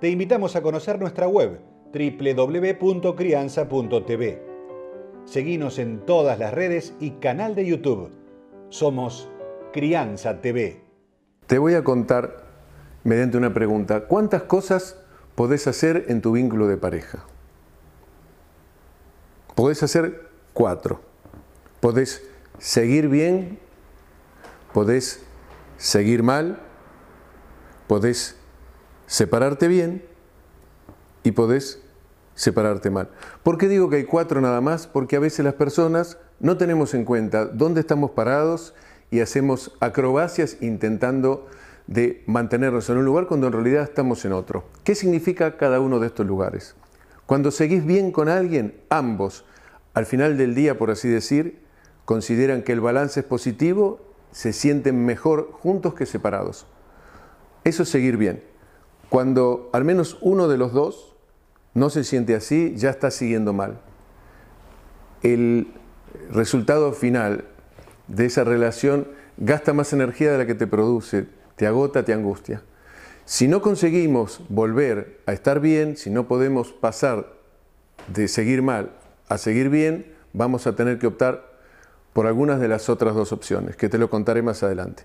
te invitamos a conocer nuestra web www.crianza.tv. Seguimos en todas las redes y canal de YouTube. Somos Crianza TV. Te voy a contar, mediante una pregunta, ¿cuántas cosas podés hacer en tu vínculo de pareja? Podés hacer cuatro. Podés seguir bien, podés seguir mal, podés separarte bien y podés separarte mal. ¿Por qué digo que hay cuatro nada más? Porque a veces las personas no tenemos en cuenta dónde estamos parados y hacemos acrobacias intentando de mantenernos en un lugar cuando en realidad estamos en otro. ¿Qué significa cada uno de estos lugares? Cuando seguís bien con alguien, ambos, al final del día, por así decir, consideran que el balance es positivo, se sienten mejor juntos que separados. Eso es seguir bien. Cuando al menos uno de los dos no se siente así, ya está siguiendo mal. El resultado final de esa relación gasta más energía de la que te produce, te agota, te angustia. Si no conseguimos volver a estar bien, si no podemos pasar de seguir mal a seguir bien, vamos a tener que optar por algunas de las otras dos opciones, que te lo contaré más adelante